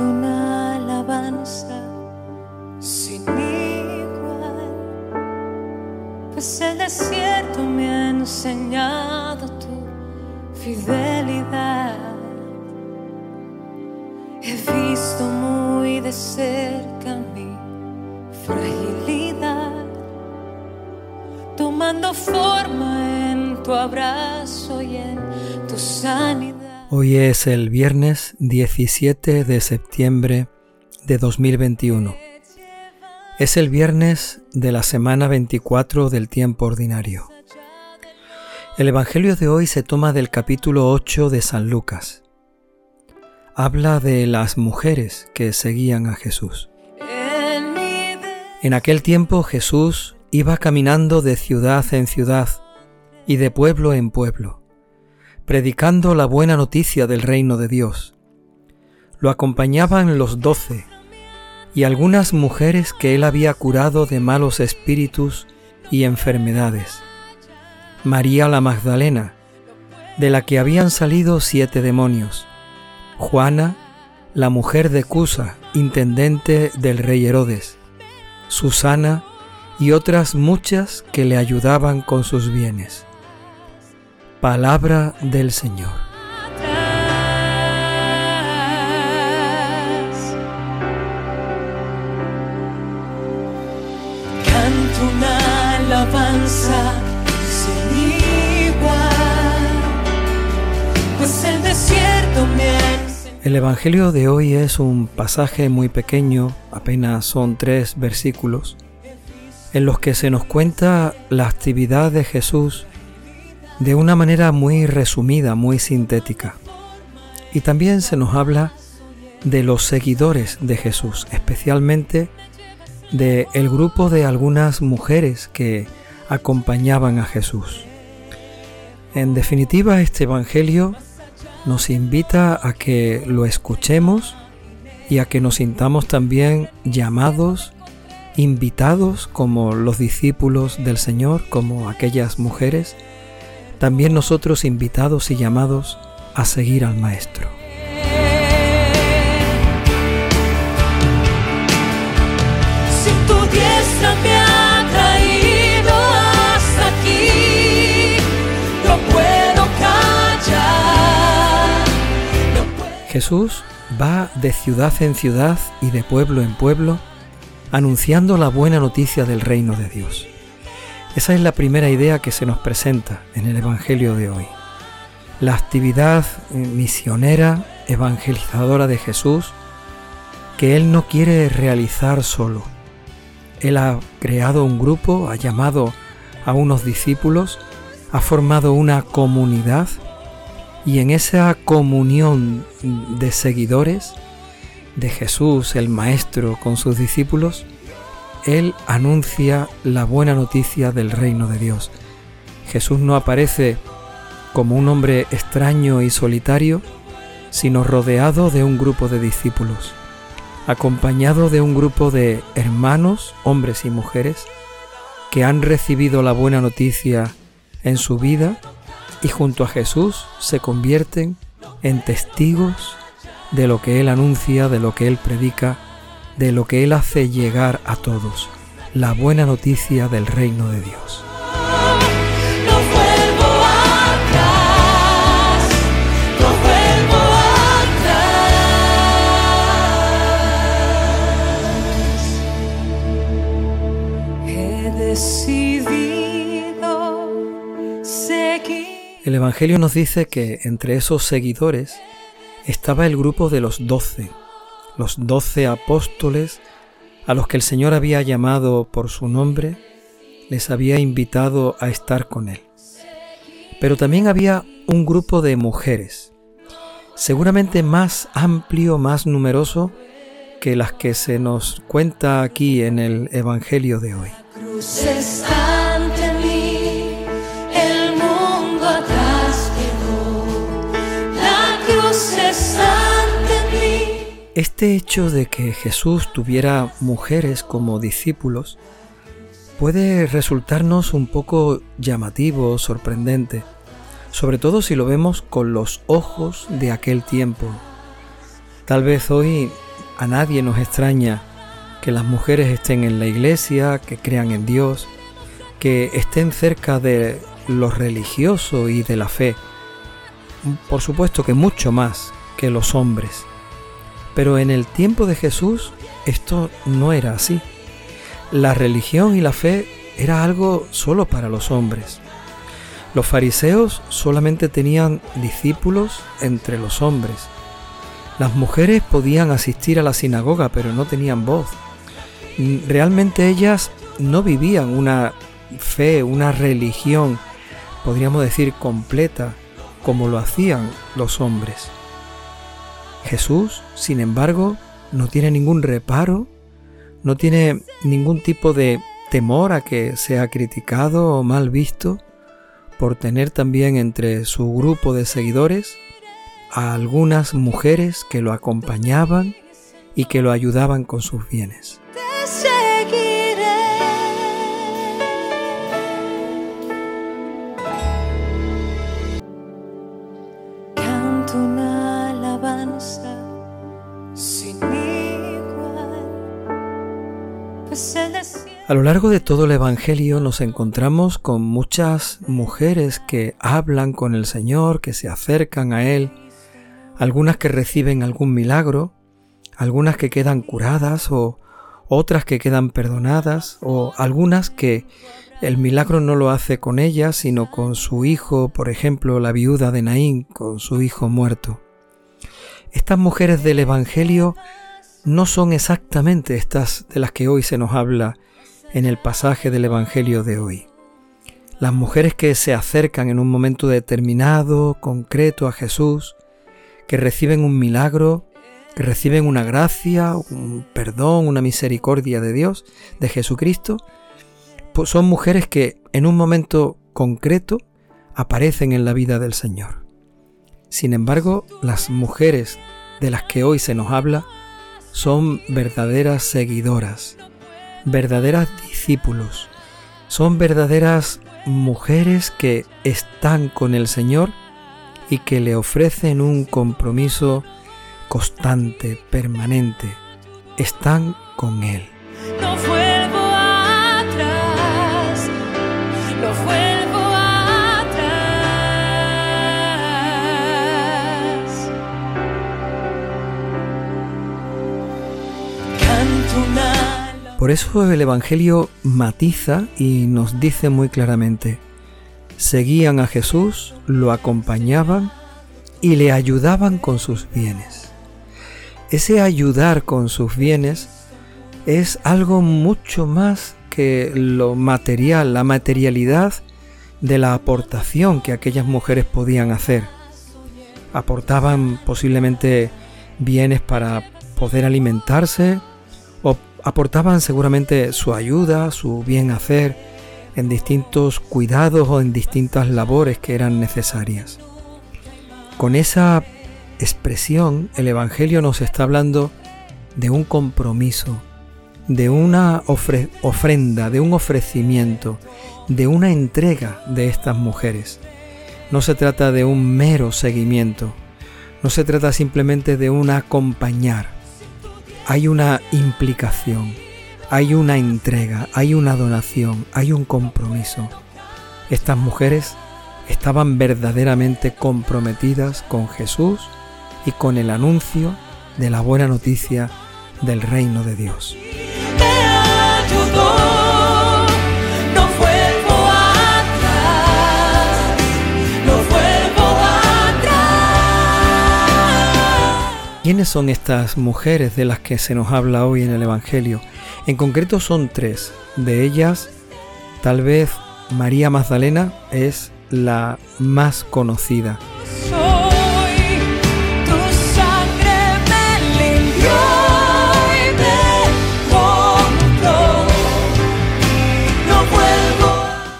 una alabanza sin igual, pues el desierto me ha enseñado tu fidelidad. He visto muy de cerca mi fragilidad, tomando forma en tu abrazo y en tu sanidad. Hoy es el viernes 17 de septiembre de 2021. Es el viernes de la semana 24 del tiempo ordinario. El Evangelio de hoy se toma del capítulo 8 de San Lucas. Habla de las mujeres que seguían a Jesús. En aquel tiempo Jesús iba caminando de ciudad en ciudad y de pueblo en pueblo predicando la buena noticia del reino de Dios. Lo acompañaban los doce y algunas mujeres que él había curado de malos espíritus y enfermedades. María la Magdalena, de la que habían salido siete demonios. Juana, la mujer de Cusa, intendente del rey Herodes. Susana y otras muchas que le ayudaban con sus bienes. Palabra del Señor. Canto una alabanza sin igual, pues el desierto me El Evangelio de hoy es un pasaje muy pequeño, apenas son tres versículos, en los que se nos cuenta la actividad de Jesús de una manera muy resumida, muy sintética. Y también se nos habla de los seguidores de Jesús, especialmente de el grupo de algunas mujeres que acompañaban a Jesús. En definitiva, este Evangelio nos invita a que lo escuchemos y a que nos sintamos también llamados, invitados como los discípulos del Señor, como aquellas mujeres, también nosotros invitados y llamados a seguir al Maestro. Si tu diestra me ha traído hasta aquí, no puedo callar. No puedo Jesús va de ciudad en ciudad y de pueblo en pueblo anunciando la buena noticia del reino de Dios. Esa es la primera idea que se nos presenta en el Evangelio de hoy. La actividad eh, misionera, evangelizadora de Jesús, que Él no quiere realizar solo. Él ha creado un grupo, ha llamado a unos discípulos, ha formado una comunidad y en esa comunión de seguidores de Jesús, el Maestro, con sus discípulos, él anuncia la buena noticia del reino de Dios. Jesús no aparece como un hombre extraño y solitario, sino rodeado de un grupo de discípulos, acompañado de un grupo de hermanos, hombres y mujeres, que han recibido la buena noticia en su vida y junto a Jesús se convierten en testigos de lo que Él anuncia, de lo que Él predica de lo que Él hace llegar a todos, la buena noticia del reino de Dios. El Evangelio nos dice que entre esos seguidores estaba el grupo de los doce, los doce apóstoles a los que el Señor había llamado por su nombre, les había invitado a estar con Él. Pero también había un grupo de mujeres, seguramente más amplio, más numeroso que las que se nos cuenta aquí en el Evangelio de hoy. Este hecho de que Jesús tuviera mujeres como discípulos puede resultarnos un poco llamativo, sorprendente, sobre todo si lo vemos con los ojos de aquel tiempo. Tal vez hoy a nadie nos extraña que las mujeres estén en la iglesia, que crean en Dios, que estén cerca de lo religioso y de la fe. Por supuesto que mucho más que los hombres. Pero en el tiempo de Jesús esto no era así. La religión y la fe era algo solo para los hombres. Los fariseos solamente tenían discípulos entre los hombres. Las mujeres podían asistir a la sinagoga, pero no tenían voz. Realmente ellas no vivían una fe, una religión, podríamos decir, completa, como lo hacían los hombres. Jesús, sin embargo, no tiene ningún reparo, no tiene ningún tipo de temor a que sea criticado o mal visto por tener también entre su grupo de seguidores a algunas mujeres que lo acompañaban y que lo ayudaban con sus bienes. A lo largo de todo el Evangelio nos encontramos con muchas mujeres que hablan con el Señor, que se acercan a Él, algunas que reciben algún milagro, algunas que quedan curadas o otras que quedan perdonadas o algunas que el milagro no lo hace con ellas, sino con su hijo, por ejemplo, la viuda de Naín, con su hijo muerto. Estas mujeres del Evangelio no son exactamente estas de las que hoy se nos habla en el pasaje del Evangelio de hoy. Las mujeres que se acercan en un momento determinado, concreto a Jesús, que reciben un milagro, que reciben una gracia, un perdón, una misericordia de Dios, de Jesucristo, pues son mujeres que en un momento concreto aparecen en la vida del Señor. Sin embargo, las mujeres de las que hoy se nos habla son verdaderas seguidoras, verdaderas discípulos, son verdaderas mujeres que están con el Señor y que le ofrecen un compromiso constante, permanente. Están con Él. Por eso el Evangelio matiza y nos dice muy claramente, seguían a Jesús, lo acompañaban y le ayudaban con sus bienes. Ese ayudar con sus bienes es algo mucho más que lo material, la materialidad de la aportación que aquellas mujeres podían hacer. Aportaban posiblemente bienes para poder alimentarse, aportaban seguramente su ayuda, su bien hacer en distintos cuidados o en distintas labores que eran necesarias. Con esa expresión el Evangelio nos está hablando de un compromiso, de una ofrenda, de un ofrecimiento, de una entrega de estas mujeres. No se trata de un mero seguimiento, no se trata simplemente de un acompañar, hay una implicación, hay una entrega, hay una donación, hay un compromiso. Estas mujeres estaban verdaderamente comprometidas con Jesús y con el anuncio de la buena noticia del reino de Dios. ¿Quiénes son estas mujeres de las que se nos habla hoy en el Evangelio? En concreto son tres. De ellas, tal vez María Magdalena es la más conocida.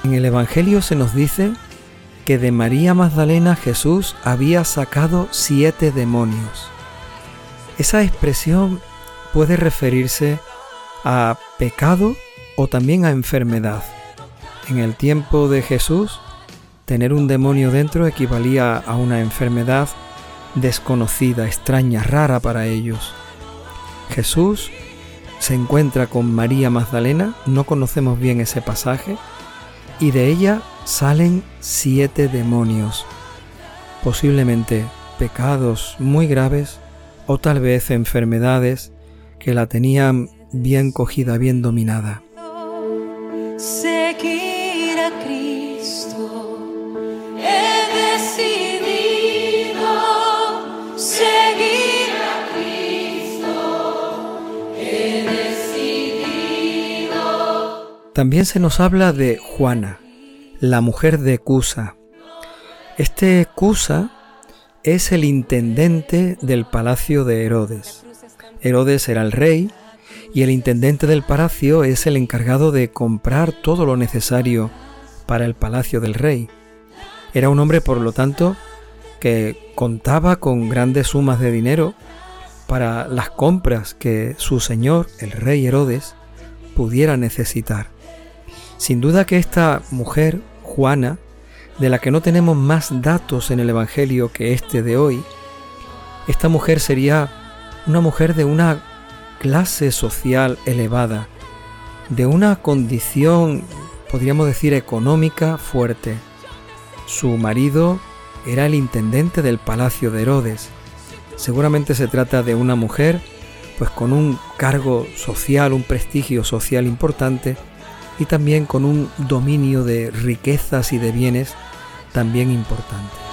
En el Evangelio se nos dice que de María Magdalena Jesús había sacado siete demonios. Esa expresión puede referirse a pecado o también a enfermedad. En el tiempo de Jesús, tener un demonio dentro equivalía a una enfermedad desconocida, extraña, rara para ellos. Jesús se encuentra con María Magdalena, no conocemos bien ese pasaje, y de ella salen siete demonios, posiblemente pecados muy graves o tal vez enfermedades que la tenían bien cogida, bien dominada. Seguir a Cristo, he decidido seguir a Cristo, he decidido. También se nos habla de Juana, la mujer de Cusa. Este Cusa es el intendente del palacio de Herodes. Herodes era el rey y el intendente del palacio es el encargado de comprar todo lo necesario para el palacio del rey. Era un hombre, por lo tanto, que contaba con grandes sumas de dinero para las compras que su señor, el rey Herodes, pudiera necesitar. Sin duda que esta mujer, Juana, de la que no tenemos más datos en el Evangelio que este de hoy, esta mujer sería una mujer de una clase social elevada, de una condición, podríamos decir, económica fuerte. Su marido era el intendente del palacio de Herodes. Seguramente se trata de una mujer pues con un cargo social, un prestigio social importante y también con un dominio de riquezas y de bienes también importante.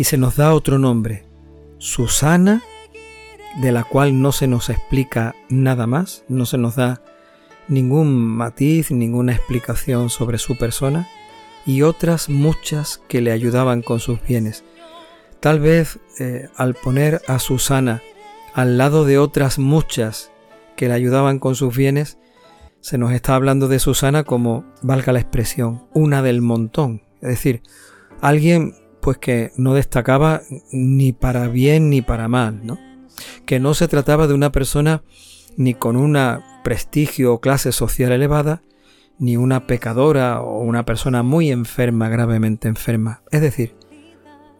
Y se nos da otro nombre, Susana, de la cual no se nos explica nada más, no se nos da ningún matiz, ninguna explicación sobre su persona y otras muchas que le ayudaban con sus bienes. Tal vez eh, al poner a Susana al lado de otras muchas que le ayudaban con sus bienes, se nos está hablando de Susana como, valga la expresión, una del montón. Es decir, alguien pues que no destacaba ni para bien ni para mal, ¿no? Que no se trataba de una persona ni con una prestigio o clase social elevada, ni una pecadora o una persona muy enferma, gravemente enferma. Es decir,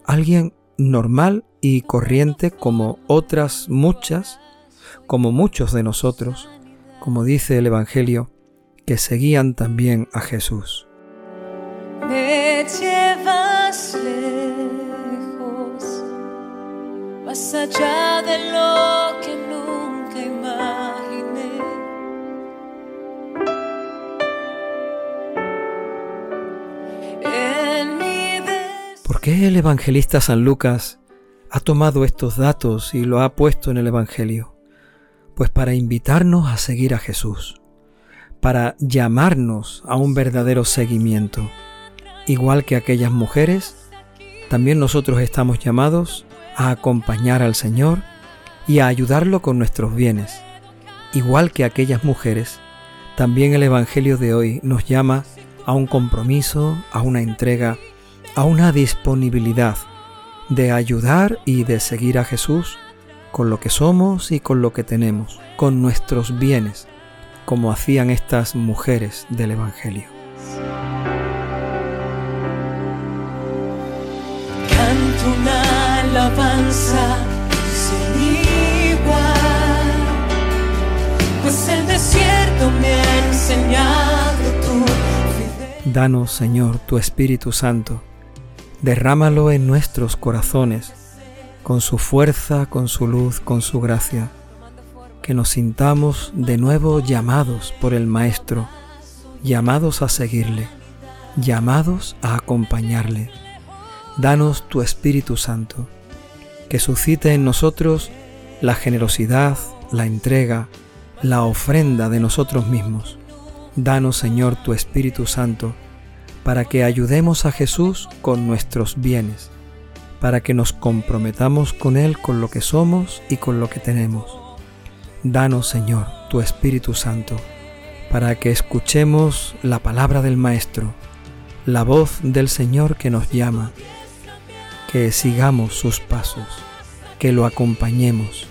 alguien normal y corriente como otras muchas, como muchos de nosotros, como dice el Evangelio, que seguían también a Jesús. Me llevas lejos, más allá ¿Por qué el evangelista San Lucas ha tomado estos datos y lo ha puesto en el Evangelio? Pues para invitarnos a seguir a Jesús, para llamarnos a un verdadero seguimiento. Igual que aquellas mujeres, también nosotros estamos llamados a acompañar al Señor y a ayudarlo con nuestros bienes. Igual que aquellas mujeres, también el Evangelio de hoy nos llama a un compromiso, a una entrega, a una disponibilidad de ayudar y de seguir a Jesús con lo que somos y con lo que tenemos, con nuestros bienes, como hacían estas mujeres del Evangelio. Canto una alabanza sin igual, pues el desierto me ha enseñado tu. Danos, Señor, tu Espíritu Santo, derrámalo en nuestros corazones, con su fuerza, con su luz, con su gracia, que nos sintamos de nuevo llamados por el Maestro, llamados a seguirle, llamados a acompañarle. Danos tu Espíritu Santo, que suscite en nosotros la generosidad, la entrega, la ofrenda de nosotros mismos. Danos, Señor, tu Espíritu Santo, para que ayudemos a Jesús con nuestros bienes, para que nos comprometamos con Él con lo que somos y con lo que tenemos. Danos, Señor, tu Espíritu Santo, para que escuchemos la palabra del Maestro, la voz del Señor que nos llama, que sigamos sus pasos, que lo acompañemos,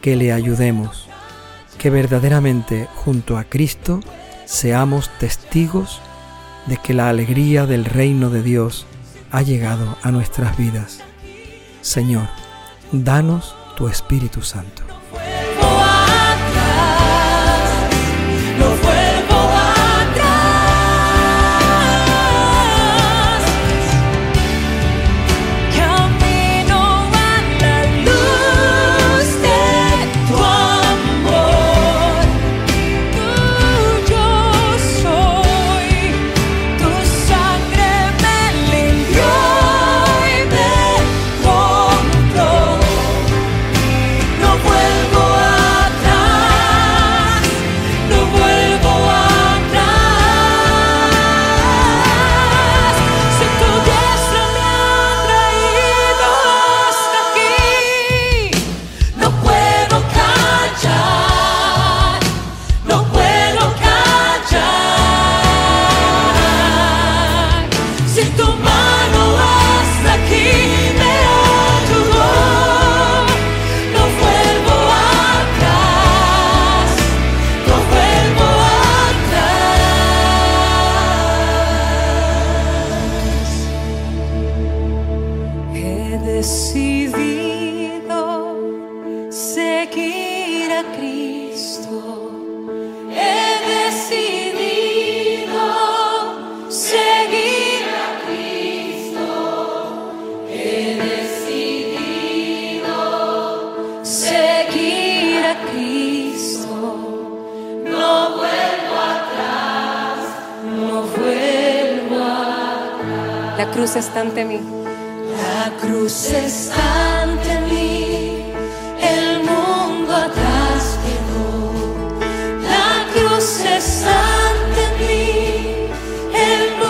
que le ayudemos, que verdaderamente junto a Cristo seamos testigos de que la alegría del reino de Dios ha llegado a nuestras vidas. Señor, danos tu Espíritu Santo. Cruz está ante mí. La cruz está ante mí, el mundo atrás quedó. La cruz está te seguiré.